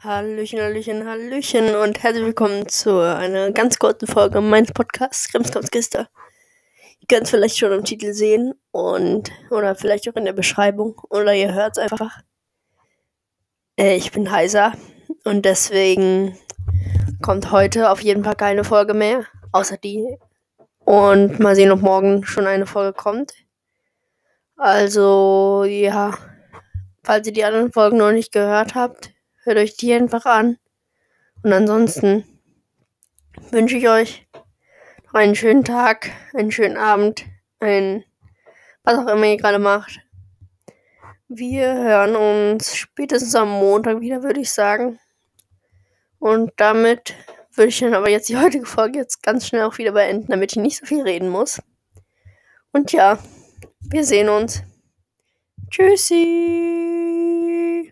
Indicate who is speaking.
Speaker 1: Hallöchen, Hallöchen, Hallöchen und herzlich willkommen zu einer ganz kurzen Folge meines Podcasts Krimskrams-Kiste. Ihr könnt es vielleicht schon im Titel sehen und oder vielleicht auch in der Beschreibung oder ihr hört es einfach. Äh, ich bin heiser und deswegen kommt heute auf jeden Fall keine Folge mehr, außer die. Und mal sehen, ob morgen schon eine Folge kommt. Also, ja, falls ihr die anderen Folgen noch nicht gehört habt, hört euch die einfach an. Und ansonsten wünsche ich euch noch einen schönen Tag, einen schönen Abend, ein was auch immer ihr gerade macht. Wir hören uns spätestens am Montag wieder, würde ich sagen. Und damit würde ich dann aber jetzt die heutige Folge jetzt ganz schnell auch wieder beenden, damit ich nicht so viel reden muss. Und ja, wir sehen uns. Tschüssi.